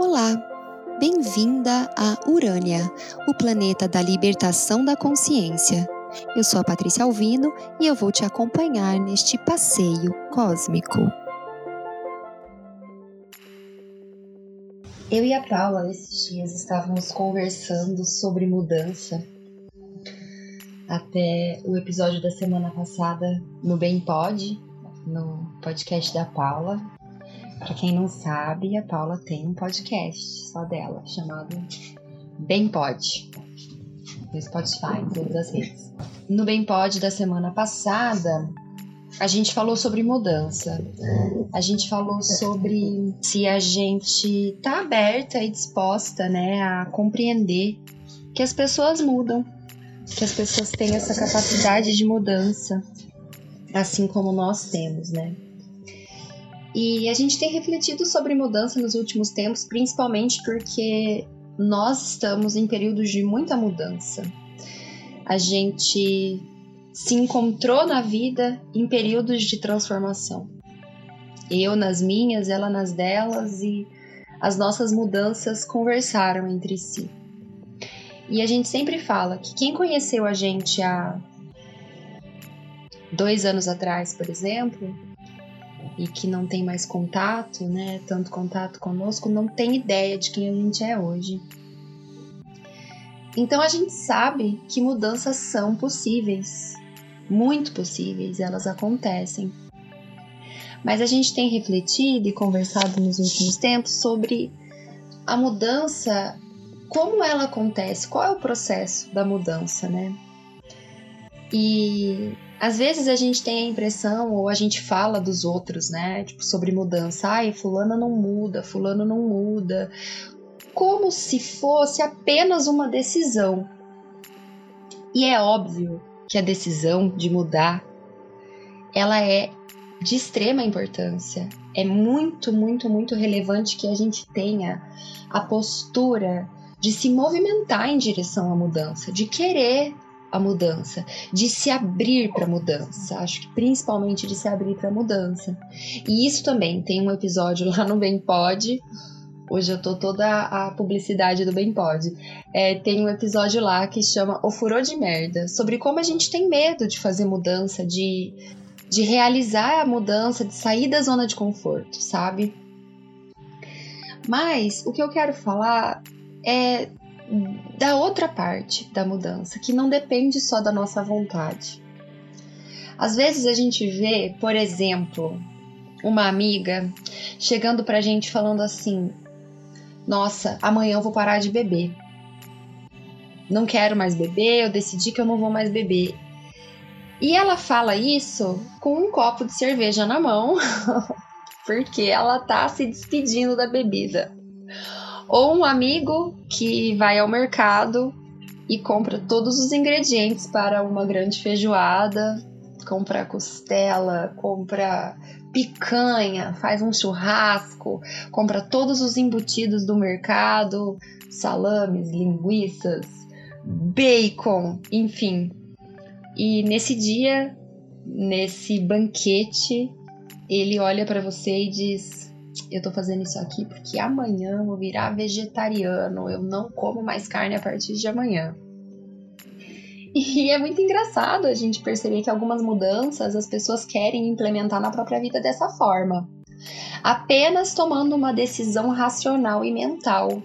Olá, bem-vinda a Urânia, o planeta da libertação da consciência. Eu sou a Patrícia Alvino e eu vou te acompanhar neste passeio cósmico. Eu e a Paula esses dias estávamos conversando sobre mudança. Até o episódio da semana passada no Bem Pod, no podcast da Paula, para quem não sabe, a Paula tem um podcast só dela, chamado Bem Pod, no Spotify, em todas as redes. No Bem Pod da semana passada, a gente falou sobre mudança. A gente falou sobre se a gente tá aberta e disposta, né, a compreender que as pessoas mudam, que as pessoas têm essa capacidade de mudança, assim como nós temos, né? E a gente tem refletido sobre mudança nos últimos tempos, principalmente porque nós estamos em períodos de muita mudança. A gente se encontrou na vida em períodos de transformação. Eu nas minhas, ela nas delas e as nossas mudanças conversaram entre si. E a gente sempre fala que quem conheceu a gente há dois anos atrás, por exemplo, e que não tem mais contato, né, tanto contato conosco, não tem ideia de quem a gente é hoje. Então a gente sabe que mudanças são possíveis, muito possíveis, elas acontecem. Mas a gente tem refletido e conversado nos últimos tempos sobre a mudança, como ela acontece, qual é o processo da mudança, né? E às vezes a gente tem a impressão, ou a gente fala dos outros, né? Tipo, sobre mudança. Ai, fulana não muda, fulano não muda. Como se fosse apenas uma decisão. E é óbvio que a decisão de mudar, ela é de extrema importância. É muito, muito, muito relevante que a gente tenha a postura de se movimentar em direção à mudança, de querer a mudança, de se abrir para a mudança. Acho que principalmente de se abrir para a mudança. E isso também tem um episódio lá no Bem Pode. Hoje eu tô toda a publicidade do Bem Pode. É, tem um episódio lá que chama O Furor de Merda, sobre como a gente tem medo de fazer mudança, de, de realizar a mudança, de sair da zona de conforto, sabe? Mas o que eu quero falar é da outra parte da mudança, que não depende só da nossa vontade. Às vezes a gente vê, por exemplo, uma amiga chegando pra gente falando assim: Nossa, amanhã eu vou parar de beber. Não quero mais beber, eu decidi que eu não vou mais beber. E ela fala isso com um copo de cerveja na mão, porque ela tá se despedindo da bebida. Ou um amigo que vai ao mercado e compra todos os ingredientes para uma grande feijoada, compra costela, compra picanha, faz um churrasco, compra todos os embutidos do mercado, salames, linguiças, bacon, enfim. E nesse dia, nesse banquete, ele olha para você e diz: eu tô fazendo isso aqui porque amanhã eu vou virar vegetariano, eu não como mais carne a partir de amanhã. E é muito engraçado a gente perceber que algumas mudanças as pessoas querem implementar na própria vida dessa forma, apenas tomando uma decisão racional e mental.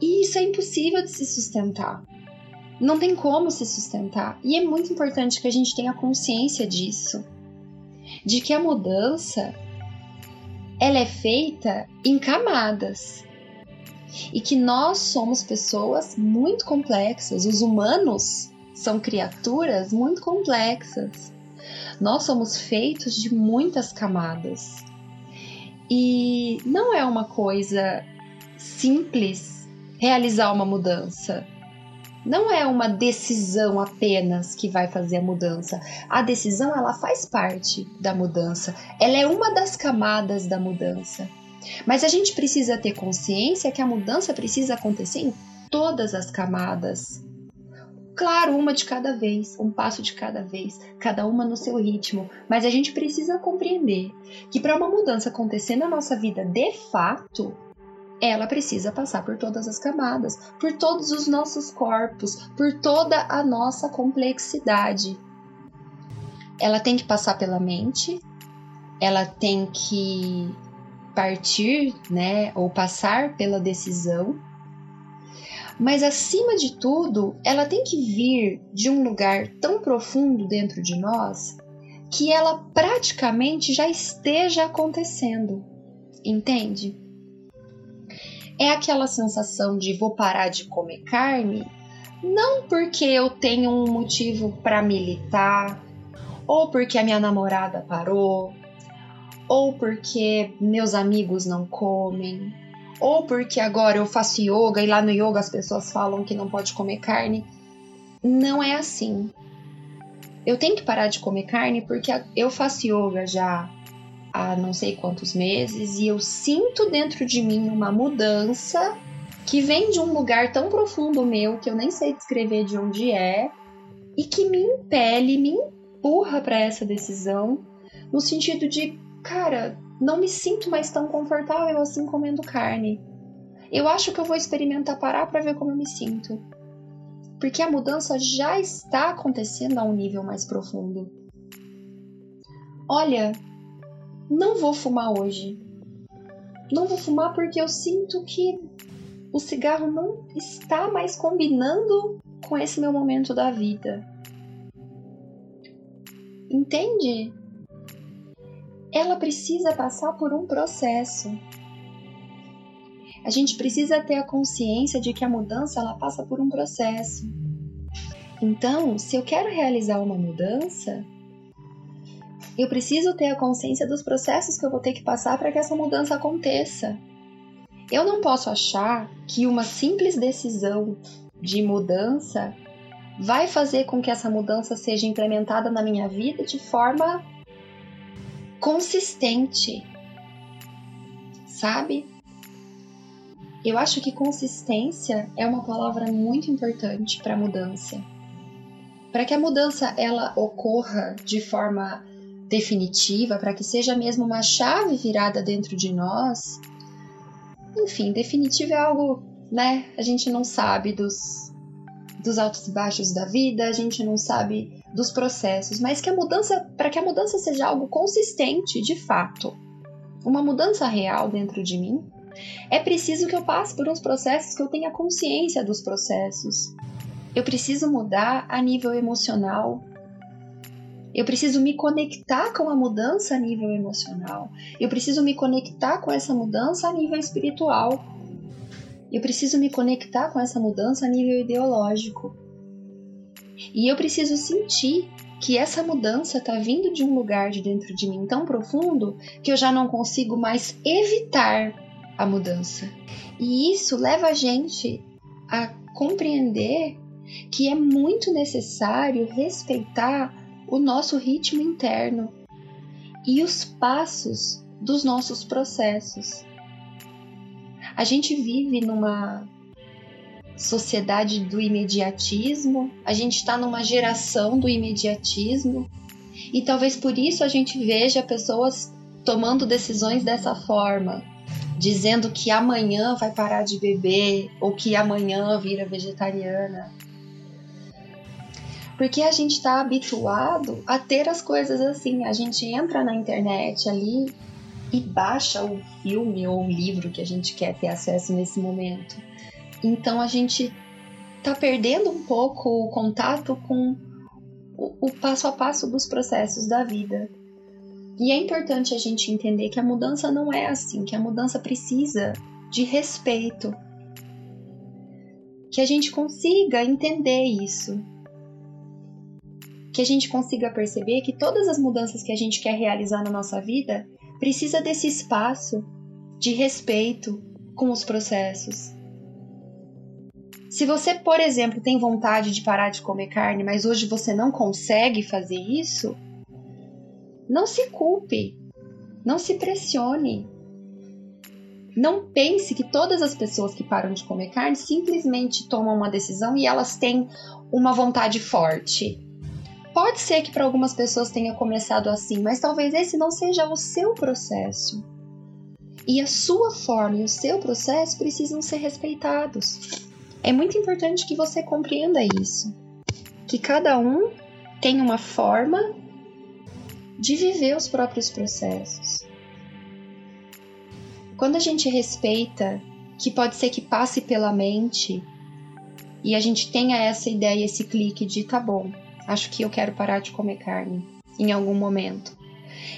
E isso é impossível de se sustentar. Não tem como se sustentar. E é muito importante que a gente tenha consciência disso. De que a mudança ela é feita em camadas. E que nós somos pessoas muito complexas, os humanos são criaturas muito complexas. Nós somos feitos de muitas camadas. E não é uma coisa simples realizar uma mudança não é uma decisão apenas que vai fazer a mudança. A decisão ela faz parte da mudança. Ela é uma das camadas da mudança. Mas a gente precisa ter consciência que a mudança precisa acontecer em todas as camadas. Claro, uma de cada vez, um passo de cada vez, cada uma no seu ritmo, mas a gente precisa compreender que para uma mudança acontecer na nossa vida de fato, ela precisa passar por todas as camadas, por todos os nossos corpos, por toda a nossa complexidade. Ela tem que passar pela mente, ela tem que partir, né, ou passar pela decisão. Mas acima de tudo, ela tem que vir de um lugar tão profundo dentro de nós que ela praticamente já esteja acontecendo. Entende? É aquela sensação de vou parar de comer carne, não porque eu tenho um motivo para militar, ou porque a minha namorada parou, ou porque meus amigos não comem, ou porque agora eu faço yoga e lá no yoga as pessoas falam que não pode comer carne. Não é assim. Eu tenho que parar de comer carne porque eu faço yoga já há não sei quantos meses e eu sinto dentro de mim uma mudança que vem de um lugar tão profundo meu que eu nem sei descrever de onde é e que me impele, me empurra para essa decisão no sentido de, cara, não me sinto mais tão confortável assim comendo carne. Eu acho que eu vou experimentar parar para ver como eu me sinto. Porque a mudança já está acontecendo a um nível mais profundo. Olha, não vou fumar hoje. Não vou fumar porque eu sinto que o cigarro não está mais combinando com esse meu momento da vida. Entende? Ela precisa passar por um processo. A gente precisa ter a consciência de que a mudança ela passa por um processo. Então, se eu quero realizar uma mudança, eu preciso ter a consciência dos processos que eu vou ter que passar para que essa mudança aconteça. Eu não posso achar que uma simples decisão de mudança vai fazer com que essa mudança seja implementada na minha vida de forma consistente. Sabe? Eu acho que consistência é uma palavra muito importante para mudança. Para que a mudança ela ocorra de forma definitiva, para que seja mesmo uma chave virada dentro de nós. Enfim, definitiva é algo, né? A gente não sabe dos, dos altos e baixos da vida, a gente não sabe dos processos, mas que a mudança, para que a mudança seja algo consistente, de fato, uma mudança real dentro de mim, é preciso que eu passe por uns processos que eu tenha consciência dos processos. Eu preciso mudar a nível emocional, eu preciso me conectar com a mudança a nível emocional. Eu preciso me conectar com essa mudança a nível espiritual. Eu preciso me conectar com essa mudança a nível ideológico. E eu preciso sentir que essa mudança está vindo de um lugar de dentro de mim tão profundo que eu já não consigo mais evitar a mudança. E isso leva a gente a compreender que é muito necessário respeitar o nosso ritmo interno e os passos dos nossos processos. A gente vive numa sociedade do imediatismo, a gente está numa geração do imediatismo e talvez por isso a gente veja pessoas tomando decisões dessa forma, dizendo que amanhã vai parar de beber ou que amanhã vira vegetariana porque a gente está habituado a ter as coisas assim. A gente entra na internet ali e baixa o filme ou o livro que a gente quer ter acesso nesse momento. Então a gente tá perdendo um pouco o contato com o passo a passo dos processos da vida. E é importante a gente entender que a mudança não é assim, que a mudança precisa de respeito. Que a gente consiga entender isso, que a gente consiga perceber que todas as mudanças que a gente quer realizar na nossa vida precisa desse espaço de respeito com os processos. Se você, por exemplo, tem vontade de parar de comer carne, mas hoje você não consegue fazer isso, não se culpe, não se pressione. Não pense que todas as pessoas que param de comer carne simplesmente tomam uma decisão e elas têm uma vontade forte. Pode ser que para algumas pessoas tenha começado assim, mas talvez esse não seja o seu processo. E a sua forma e o seu processo precisam ser respeitados. É muito importante que você compreenda isso. Que cada um tem uma forma de viver os próprios processos. Quando a gente respeita que pode ser que passe pela mente e a gente tenha essa ideia, esse clique de tá bom, acho que eu quero parar de comer carne em algum momento.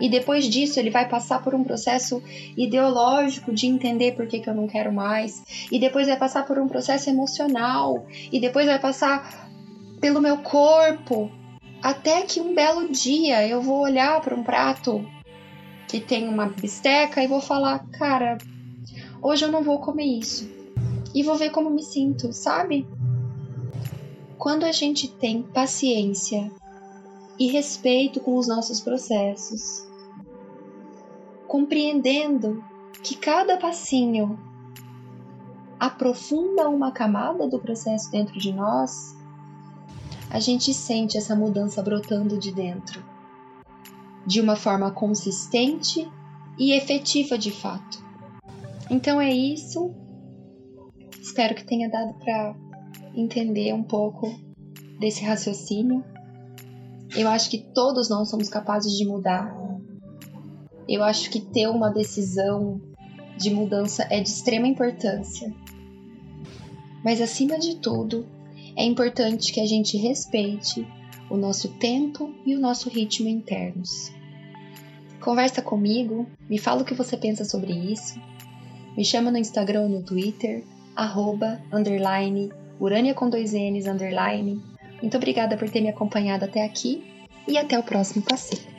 E depois disso, ele vai passar por um processo ideológico de entender por que, que eu não quero mais. E depois vai passar por um processo emocional. E depois vai passar pelo meu corpo. Até que um belo dia eu vou olhar para um prato que tem uma bisteca e vou falar: cara, hoje eu não vou comer isso. E vou ver como me sinto, sabe? Quando a gente tem paciência e respeito com os nossos processos, compreendendo que cada passinho aprofunda uma camada do processo dentro de nós, a gente sente essa mudança brotando de dentro, de uma forma consistente e efetiva de fato. Então é isso. Espero que tenha dado para entender um pouco desse raciocínio. Eu acho que todos nós somos capazes de mudar. Eu acho que ter uma decisão de mudança é de extrema importância. Mas acima de tudo, é importante que a gente respeite o nosso tempo e o nosso ritmo internos. Conversa comigo, me fala o que você pensa sobre isso. Me chama no Instagram ou no Twitter, arroba, underline, urânia com dois N's, underline, muito obrigada por ter me acompanhado até aqui e até o próximo passeio.